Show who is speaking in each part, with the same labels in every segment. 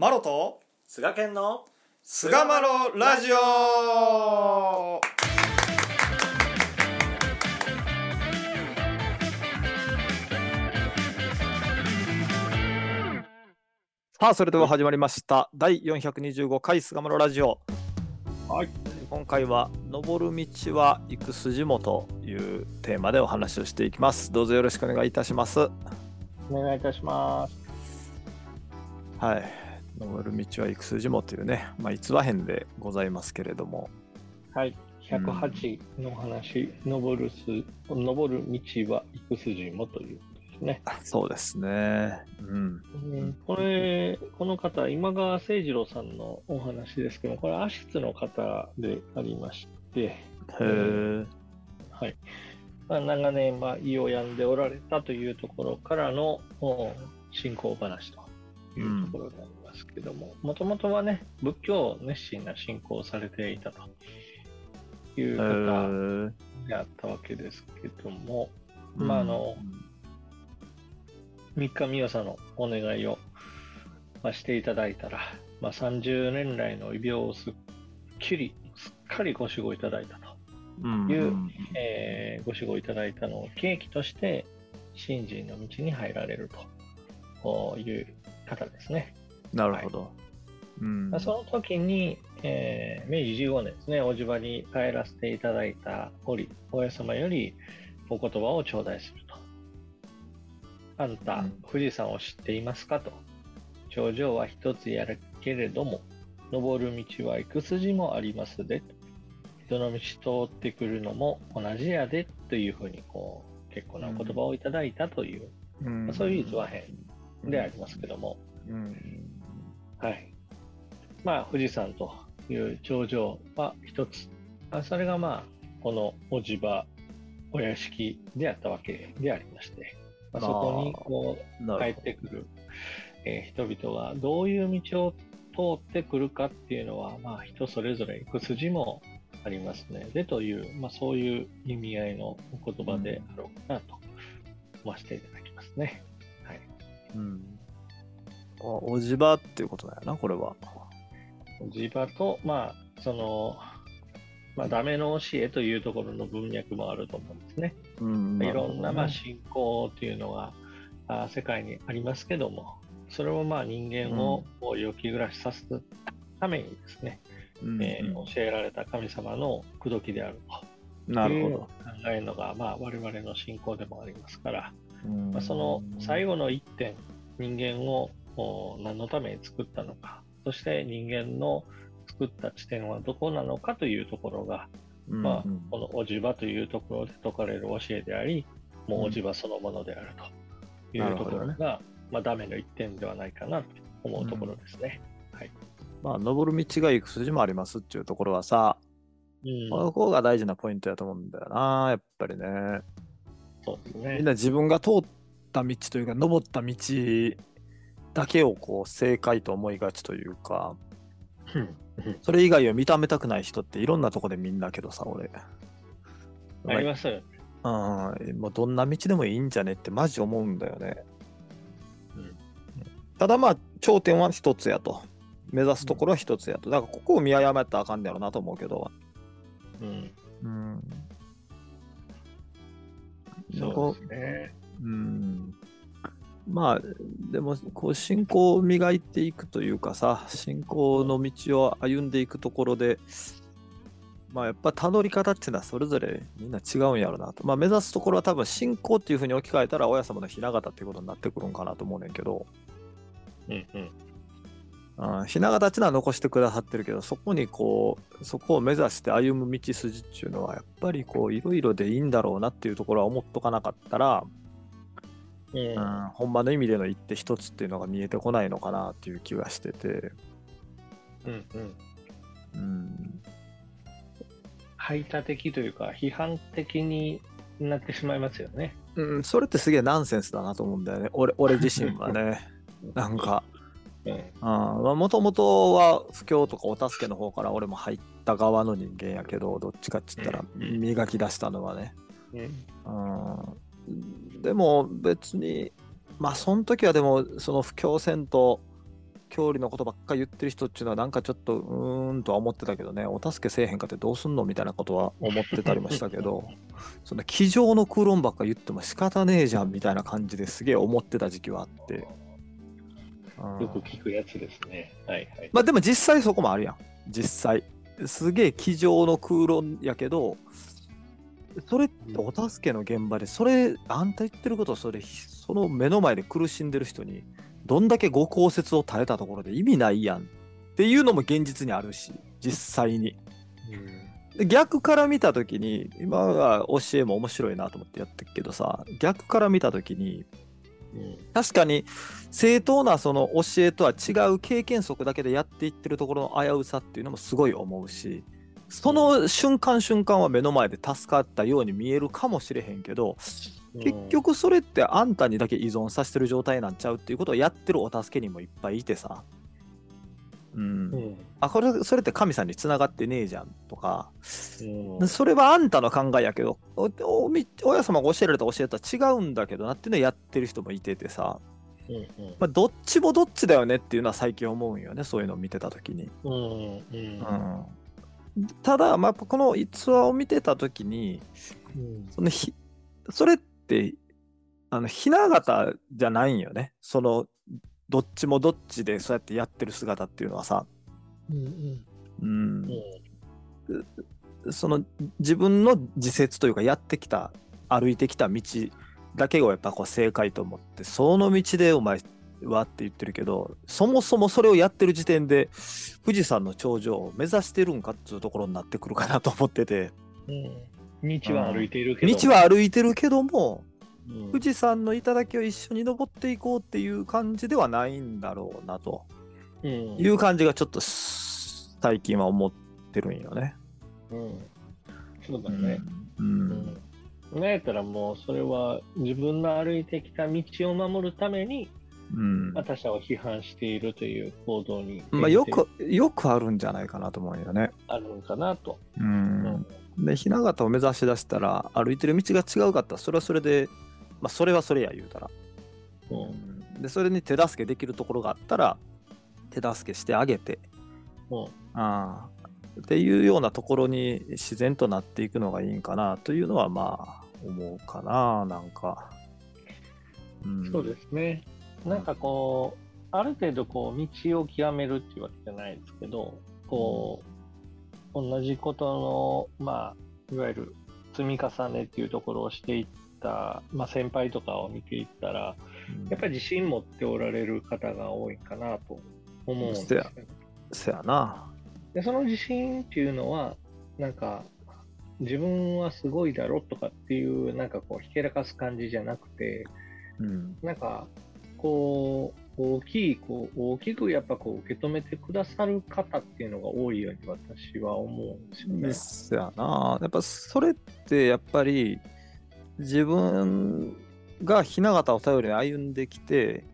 Speaker 1: マロと
Speaker 2: 菅健の
Speaker 1: 菅マロラジオ。
Speaker 3: さあそれでは始まりました。第425回菅村ラジオ。
Speaker 2: はい。
Speaker 3: 今回は「登る道は行く筋も」というテーマでお話をしていきます。どうぞよろしくお願いいたします。
Speaker 2: お願いいたします。
Speaker 3: はい登る道は行く筋もというねまあ逸話編でございますけれども。
Speaker 2: はい。108の話、登るす登る道は行く筋もということですね、
Speaker 3: そうですね。うん。
Speaker 2: これこの方今川誠二郎さんのお話ですけどこれアシスの方でありまして
Speaker 3: へえ
Speaker 2: はい。まあ、長年、まあ、胃を病んでおられたというところからのお信仰話というところでありますけども、もともとはね、仏教を熱心な信仰をされていたという
Speaker 3: へ
Speaker 2: 方
Speaker 3: え
Speaker 2: であったわけですけども、まああの、三日三代のお願いを、まあ、していただいたら、まあ、30年来の異病をすっきり、すっかりご守護いただいたと。
Speaker 3: うん
Speaker 2: いうえーご守護いただいたのを契機として信心の道に入られるという方ですね。
Speaker 3: なるほど、うん。
Speaker 2: まあその時に、えー明治15年ですね、おじ場に帰らせていただいた折、親様よりお言葉を頂戴すると。あんた、
Speaker 3: うん。
Speaker 2: 富士山を知っていますかと。頂上は一つやるけれども、登る道は行く筋もありますで。人の道通ってくるのも同じやでというふうにこう結構なお言葉をいただいたという、
Speaker 3: うん。
Speaker 2: まあそういう逸話編でありますけども、
Speaker 3: うん
Speaker 2: はい。まあ、富士山という頂上は一つ。まあ、それがまあ、このおじ場、お屋敷であったわけでありまして、まあ、そこにこう帰ってくる、えー人々がどういう道を通ってくるかっていうのは、まあ、人それぞれ行く筋もありますね。で、という、まあ、そういう意味合いのお言葉であろうかなと思わせていただきますね。はい。
Speaker 3: ど、うん、おおじばっていうことだよなこれは。
Speaker 2: 地場と、まあ、その、まあ、ダメの教えというところの文脈もあると思うんですね。
Speaker 3: うん
Speaker 2: いろんな、まあ、
Speaker 3: る
Speaker 2: 信仰というのが、あ世界にありますけども、それをまあ人間を良き暮らしさせるためにですね、
Speaker 3: うん
Speaker 2: えー教えられた神様の口説きである
Speaker 3: うん
Speaker 2: と。
Speaker 3: なるほど、
Speaker 2: 考えるのが、まあ、我々の信仰でもありますから、
Speaker 3: うん。
Speaker 2: まあ、その最後の一点、人間をお何のために作ったのか、そして人間の作った地点はどこなのかというところが、
Speaker 3: うん
Speaker 2: まあ
Speaker 3: うん、
Speaker 2: このおじ場というところで説かれる教えであり、もうおじ場そのものであるというところ
Speaker 3: なる
Speaker 2: が、まあ、ダメの一点ではないかなと思うところですね。
Speaker 3: まあ登る道が行く筋もありますっていうところはさ、
Speaker 2: うん、
Speaker 3: ここが大事なポイントだと思うんだよなやっぱりね。
Speaker 2: そうです
Speaker 3: みん
Speaker 2: ね。
Speaker 3: な自分が通った道というか登った道だけをこう正解と思いがちというか
Speaker 2: うん
Speaker 3: それ以外を認めたくない人っていろんなとこでみんなけどさ俺
Speaker 2: ありますよね。
Speaker 3: うん、もうどんな道でもいいんじゃねってマジ思うんだよね。
Speaker 2: うん
Speaker 3: ただまあ頂点は一つやと。目指すところは一つやと。だからここを見誤ったらあかんねやろなと思うけど。
Speaker 2: うん、
Speaker 3: うん。
Speaker 2: そうですね。
Speaker 3: うん。まあでもこう信仰を磨いていくというかさ信仰の道を歩んでいくところでまあやっぱたどり方っていうのはそれぞれみんな違うんやろなと。まあ目指すところは多分信仰っていうふうに置き換えたら親様の雛形っていうことになってくるんかなと思うねんけど、
Speaker 2: うんうん
Speaker 3: うん、雛形っていうのは残してくださってるけどそこにこうそこを目指して歩む道筋っていうのはやっぱりこういろいろでいいんだろうなっていうところは思っとかなかったら、
Speaker 2: うん。
Speaker 3: うん、本場の意味での一手一つっていうのが見えてこないのかなっていう気がしてて、
Speaker 2: うんうん。
Speaker 3: うん、
Speaker 2: 排他的というか、批判的になってしまいますよね。
Speaker 3: うん、それってすげえナンセンスだなと思うんだよね。俺俺自身はね。なんか。
Speaker 2: うん。
Speaker 3: もともとは布教とかお助けの方から俺も入った側の人間やけどどっちかって言ったら
Speaker 2: うん。
Speaker 3: 磨き出したのはね、
Speaker 2: うん。
Speaker 3: うん、でも別にまあその時はでもその布教せんと郷里のことばっかり言ってる人っていうのはなんかちょっとうーんとは思ってたけどね。お助けせえへんかってどうすんのみたいなことは思ってたりもしたけど そんな机上の空論ばっか言っても仕方ねえじゃんみたいな感じですげえ思ってた時期はあって、うん。
Speaker 2: よく聞くやつですね。はいはい。
Speaker 3: まあでも実際そこもあるやん。実際。すげえ机上の空論やけどそれってお助けの現場でそれあんた言ってることそれその目の前で苦しんでる人にどんだけご降雪を耐えたところで意味ないやんっていうのも現実にあるし実際に。で逆から見た時に今は教えも面白いなと思ってやってるけどさ逆から見た時に
Speaker 2: うん。
Speaker 3: 確かに正当なその教えとは違う経験則だけでやっていってるところの危うさっていうのもすごい思うしその瞬間瞬間は目の前で助かったように見えるかもしれへんけど結局それってあんたにだけ依存させてる状態なんちゃうっていうことをやってるお助けにもいっぱいいてさ。うん、
Speaker 2: うん。
Speaker 3: あこれそれって神さんに繋がってねえじゃんとか。
Speaker 2: うん。
Speaker 3: それはあんたの考えやけどおおみ親様が教えられた教えとは違うんだけどなっていうのをやってる人もいててさ。
Speaker 2: うんうん。
Speaker 3: まあ、どっちもどっちだよねっていうのは最近思うんよねそういうのを見てた時に。
Speaker 2: うんうん。
Speaker 3: うん、ただ、まあ、この逸話を見てた時に
Speaker 2: うん。
Speaker 3: そのひそれってあの雛形じゃないんよね。そのどっちもどっちでそうやってやってる姿っていうのはさ、
Speaker 2: うん。
Speaker 3: うん、その自分の自説というかやってきた歩いてきた道だけをやっぱこう正解と思ってその道でお前はって言ってるけどそもそもそれをやってる時点で富士山の頂上を目指してるんかっていうところになってくるかなと思ってて。
Speaker 2: うん。道は歩いているけど。
Speaker 3: 道は歩いてるけども
Speaker 2: うん。
Speaker 3: 富士山の頂を一緒に登っていこうっていう感じではないんだろうなと。
Speaker 2: うん。
Speaker 3: いう感じがちょっと最近は思ってるんよね。
Speaker 2: うん。そうだね。
Speaker 3: う
Speaker 2: うんん。なんやったらもうそれは自分の歩いてきた道を守るために
Speaker 3: うん。
Speaker 2: 他者を批判しているという行動に
Speaker 3: まあ、よくよくあるんじゃないかなと思うよね。
Speaker 2: あるのかなと。
Speaker 3: う
Speaker 2: うん。
Speaker 3: ん、で雛形を目指し出したら歩いてる道が違うかったらそれはそれで、まあ、それはそれや言うたら、
Speaker 2: うん。
Speaker 3: でそれに手助けできるところがあったら手助けしてあげて。
Speaker 2: うん。
Speaker 3: ああ。っていうようなところに自然となっていくのがいいんかなというのはまあ思うかななんか。うん。
Speaker 2: そうですね。なんかこう、ある程度こう道を極めるっていうわけじゃないですけど、こう、同じことの、まあ、いわゆる積み重ねっていうところをしていった、まあ、先輩とかを見ていったら、やっぱり自信持っておられる方が多いかなと思うんですよね。
Speaker 3: せやな。
Speaker 2: でその自信っていうのは、なんか、自分はすごいだろとかっていう、なんかこう、ひけらかす感じじゃなくて、
Speaker 3: うん
Speaker 2: なんか、こう、大きい、こう、大きくやっぱこう、受け止めてくださる方っていうのが多いように私は思うんですよね。
Speaker 3: ですやな。やっぱそれってやっぱり自分が雛形を頼りに歩んできて、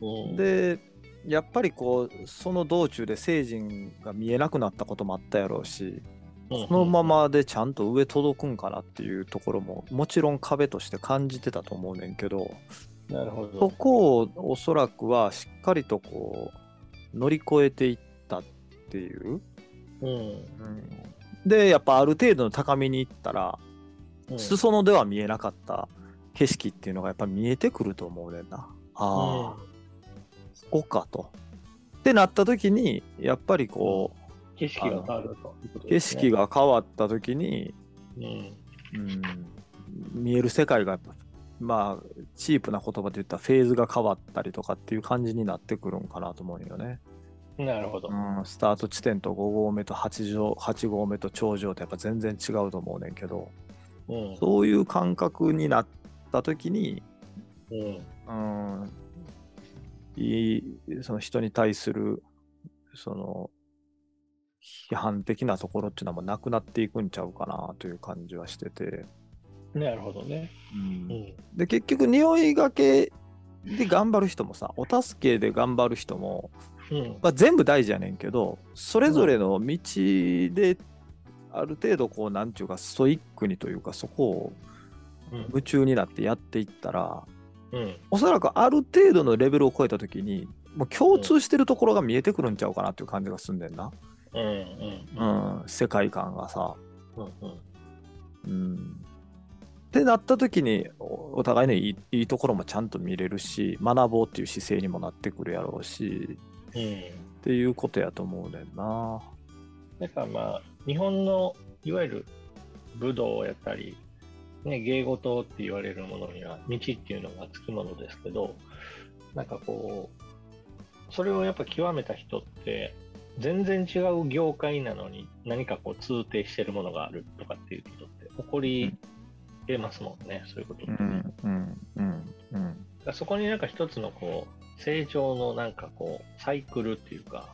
Speaker 2: うん、
Speaker 3: で、やっぱりこう、その道中で聖人が見えなくなったこともあったやろうし、
Speaker 2: うん
Speaker 3: そのま、までちゃんと上届くんかなっていうところももちろん壁として感じてたと思うねんけど、
Speaker 2: なるほ
Speaker 3: そ
Speaker 2: ど。
Speaker 3: こをおそらくはしっかりとこう乗り越えていったっていう。
Speaker 2: うん。
Speaker 3: でやっぱある程度の高みに行ったら、
Speaker 2: うん
Speaker 3: 裾野では見えなかった景色っていうのがやっぱ見えてくると思うねんな。ああ、そこかと。ってなった時にやっぱりこ
Speaker 2: 景色が変わるということ
Speaker 3: う、景。色が変わった時に、
Speaker 2: うん。
Speaker 3: うん、見える世界がやっぱまあチープな言葉で言ったらフェーズが変わったりとかっていう感じになってくるんかなと思うよね。
Speaker 2: なるほど。
Speaker 3: うん、スタート地点と5合目と 8, 上8合目と頂上ってやっぱ全然違うと思うねんけど
Speaker 2: うん。
Speaker 3: そういう感覚になった時に、
Speaker 2: うん。
Speaker 3: うん、いいその人に対するその批判的なところっていうのはもうなくなっていくんちゃうかなという感じはしてて、
Speaker 2: なるほどね。
Speaker 3: うん
Speaker 2: うん。
Speaker 3: で結局匂いがけで頑張る人もさお助けで頑張る人も
Speaker 2: うん。
Speaker 3: まあ、全部大事やねんけどそれぞれの道である程度こうなんていうかストイックにというかそこを
Speaker 2: うん
Speaker 3: 夢中になってやっていったら
Speaker 2: うん。
Speaker 3: おそらくある程度のレベルを超えた時にもう共通してるところが見えてくるんちゃうかなっていう感じがすんでんな。
Speaker 2: うんうん
Speaker 3: うん、世界観がさ。
Speaker 2: うんうん
Speaker 3: うん。ってなった時におお互いのいいところもちゃんと見れるし学ぼうっていう姿勢にもなってくるやろうし
Speaker 2: うん
Speaker 3: っていうことやと思うねんな。
Speaker 2: だからまあ、日本のいわゆる武道やったり、ね、芸事って言われるものには道っていうのがつくものですけど、なんかこう、それをやっぱ極めた人って、全然違う業界なのに何かこう通底してるものがあるとかっていうことって起こり得ますもんね、そういうことって。
Speaker 3: うんうんうんうん
Speaker 2: そこになんか一つのこう成長のなんかこうサイクルっていうか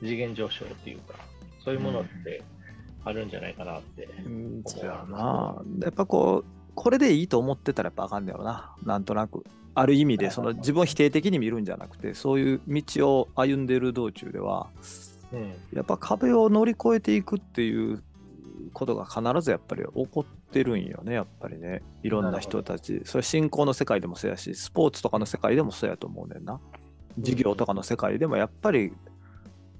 Speaker 2: 次元上昇っていうかそういうものってあるんじゃないかなって、
Speaker 3: うん。そうやな。やっぱこうこれでいいと思ってたらやっぱあかんねやろな。なんとなく。ある意味でその自分を否定的に見るんじゃなくてそういう道を歩んでいる道中では
Speaker 2: うん
Speaker 3: やっぱ壁を乗り越えていくっていうことが必ずやっぱり起こってるんよねやっぱりね。いろんな人たち。それ信仰の世界でもそうやしスポーツとかの世界でもそうやと思うねんな。授業とかの世界でもやっぱり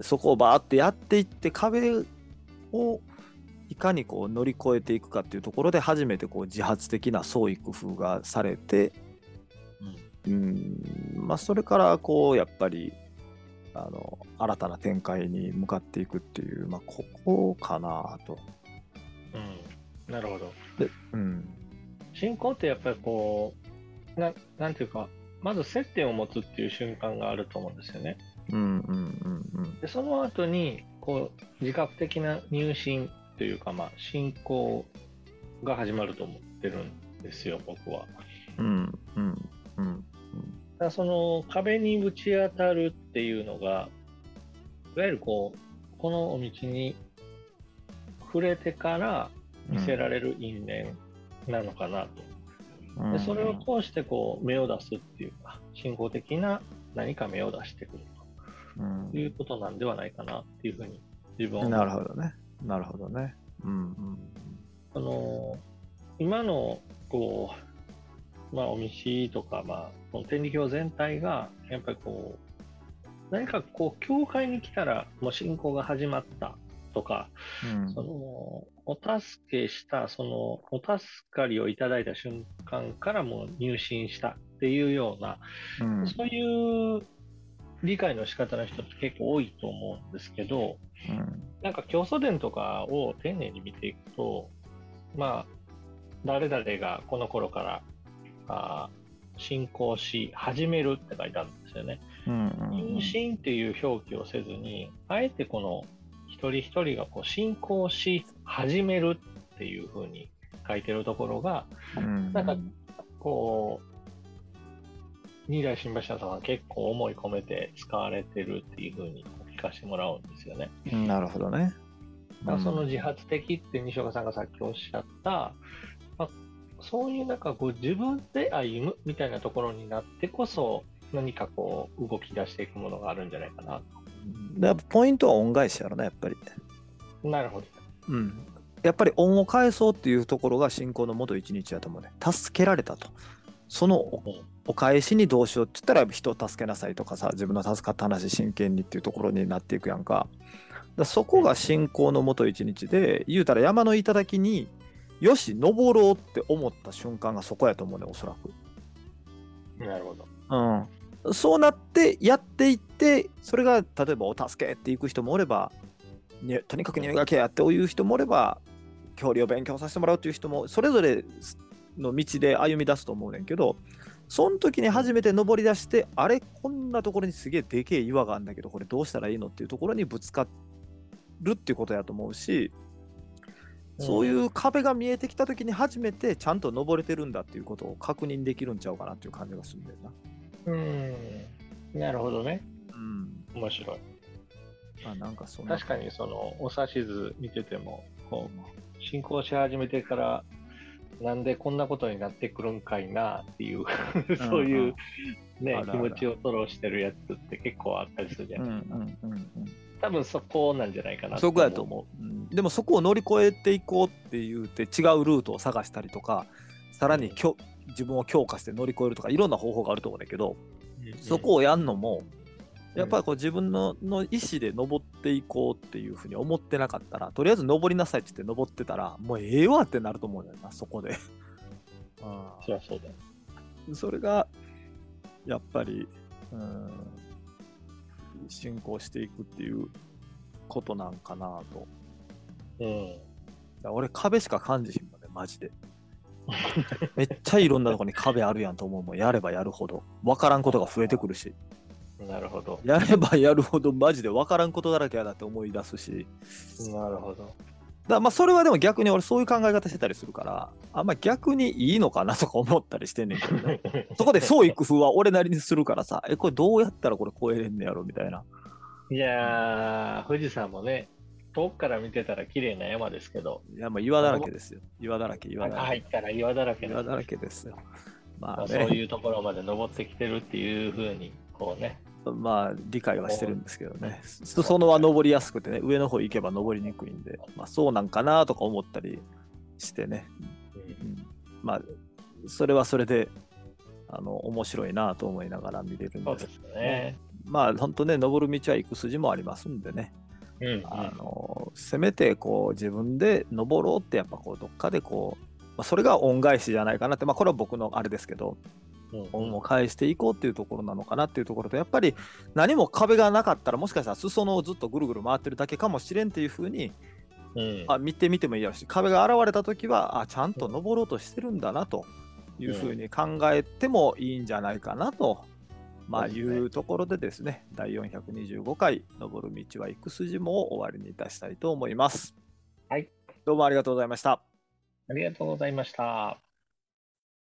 Speaker 3: そこをバーってやっていって壁をいかにこう乗り越えていくかっていうところで初めてこう自発的な創意工夫がされてうん。まあそれからこうやっぱりあの新たな展開に向かっていくっていう、まあ、ここかなと。
Speaker 2: うん、なるほど。
Speaker 3: でうん。
Speaker 2: 信仰ってやっぱりこうななんていうかまず接点を持つっていう瞬間があると思うんですよね。
Speaker 3: うんうんうんうん。
Speaker 2: でその後にこう自覚的な入信というかまあ信仰が始まると思ってるんですよ僕は。
Speaker 3: うんうんうん
Speaker 2: だからその壁にぶち当たるっていうのが、いわゆるこう、このお道に触れてから見せられる因縁なのかなと。
Speaker 3: うん
Speaker 2: でそれを通してこう、芽を出すっていうか、信仰的な何か芽を出してくる
Speaker 3: うん
Speaker 2: ということなんではないかなっていうふうに自分は思う
Speaker 3: なるほどね。なるほどね。うんうん
Speaker 2: あの今のこう、まあ、お道とか、まあ、この天理教全体がやっぱりこう何かこう教会に来たらもう信仰が始まったとか、
Speaker 3: うん。
Speaker 2: そのお助けしたそのお助かりをいただいた瞬間からもう入信したっていうような、
Speaker 3: うん。
Speaker 2: そういう理解の仕方の人って結構多いと思うんですけど、
Speaker 3: うん。
Speaker 2: なんか教祖伝とかを丁寧に見ていくと、まあ、誰々がこの頃からあー信仰し始めるって書いてあるんですよね。
Speaker 3: うん。
Speaker 2: 入信っていう表記をせずに、あえてこの一人一人がこう信仰し始めるっていうふうに書いてるところが、
Speaker 3: うん
Speaker 2: なんかこう、二代新橋さんは結構思い込めて使われてるっていうふうに聞かせてもらうんですよね。
Speaker 3: うんなるほどね。
Speaker 2: だからその自発的って西岡さんがさっきおっしゃった、まあ、そういうなんかこう自分で歩むみたいなところになってこそ何かこう動き出していくものがあるんじゃないかな
Speaker 3: でやっぱポイントは恩返しやろね、やっぱり。
Speaker 2: と。なるほど。
Speaker 3: うん。やっぱり恩を返そうっていうところが信仰の元一日やと思うね。助けられたと。そのおお返しにどうしようって言ったら人を助けなさいとかさ自分の助かった話真剣にっていうところになっていくやんか。だそこが信仰の元一日で言うたら山の頂によし登ろうって思った瞬間がそこやと思うねおそらく。
Speaker 2: なるほど。
Speaker 3: うん、そうなってやっていってそれが例えばお助けっていく人もおればにとにかく入学やっていう人もおれば教理を勉強させてもらうっていう人もそれぞれの道で歩み出すと思うねんけどその時に初めて登り出してあれこんなところにすげえでけえ岩があるんだけどこれどうしたらいいのっていうところにぶつかるっていうことやと思うしそういう壁が見えてきた時に初めてちゃんと登れてるんだっていうことを確認できるんちゃうかなっていう感じがするんだよな。
Speaker 2: うん。なるほどね。
Speaker 3: うん
Speaker 2: 面白い。
Speaker 3: まあなんかそんな
Speaker 2: 確かにそのお指図見てても、こう、進行し始めてから、なんでこんなことになってくるんかいなっていう、そういうね気持ちを吐露してるやつって結構あったりするじゃ
Speaker 3: うん
Speaker 2: ないですか。
Speaker 3: うんうんうん
Speaker 2: 多分そこなんじゃないかな
Speaker 3: そこやと思う、うんでもそこを乗り越えていこうって言うて違うルートを探したりとかさらにきょ自分を強化して乗り越えるとかいろんな方法があると思うんだけど、
Speaker 2: うん。
Speaker 3: そこをやんのもやっぱりこう自分のの意思で登っていこうっていうふうに思ってなかったら、とりあえず登りなさいって言って登ってたら、もうええわってなると思うんだよな、そこで。あ
Speaker 2: そりゃそうだ
Speaker 3: それが、やっぱり、うん、進行していくっていうことなんかなと。
Speaker 2: うん。
Speaker 3: 俺、壁しか感じひんもんね、マジで。めっちゃいろんなとこに壁あるやんと思うもん、やればやるほど。分からんことが増えてくるし。
Speaker 2: なるほど。
Speaker 3: やればやるほどマジで分からんことだらけやなって思い出すし。
Speaker 2: なるほど。
Speaker 3: だまあそれはでも逆に俺そういう考え方してたりするから、あんま逆にいいのかなとか思ったりしてんねんけどね。そこで創意工夫は俺なりにするからさ、え、これどうやったらこれ超えれんねやろみたいな。
Speaker 2: いやー、富士山もね、遠くから見てたら綺麗な山ですけど、
Speaker 3: いや、まあ岩だらけですよ。岩だらけ、岩だ
Speaker 2: 中
Speaker 3: らけ。
Speaker 2: 入ったら岩だらけ
Speaker 3: 岩だらけですよ。ま
Speaker 2: まあ、
Speaker 3: あ
Speaker 2: そう
Speaker 3: ね、
Speaker 2: いうところまで登ってきてるっていうふうに、こうね、
Speaker 3: まあ理解はしてるんですけどね。裾野は登りやすくてね、上の方行けば登りにくいんで、まあそうなんかなとか思ったりしてね。うんまあ、それはそれで、あの、面白いなと思いながら見れるんで
Speaker 2: そうですすね。
Speaker 3: まあ、本当ね、登る道は行く筋もありますんでね、
Speaker 2: うん、うん。
Speaker 3: あの、せめてこう、自分で登ろうって、やっぱこう、どっかでこう、まあ、それが恩返しじゃないかなって、まあ、これは僕のあれですけど、
Speaker 2: うん
Speaker 3: 恩を返していこうっていうところなのかなっていうところと、やっぱり何も壁がなかったら、もしかしたら裾野をずっとぐるぐる回ってるだけかもしれんっていうふうに、
Speaker 2: うん。
Speaker 3: あ見てみてもいいやろし、壁が現れたときは、あ、ちゃんと登ろうとしてるんだなというふうに考えてもいいんじゃないかなと、まあ、い
Speaker 2: そ
Speaker 3: うところでですね、第425回、登る道は行く筋も終わりにいたしたいと思います。
Speaker 2: はい。
Speaker 3: どうもありがとうございました。
Speaker 2: ありがとうございました。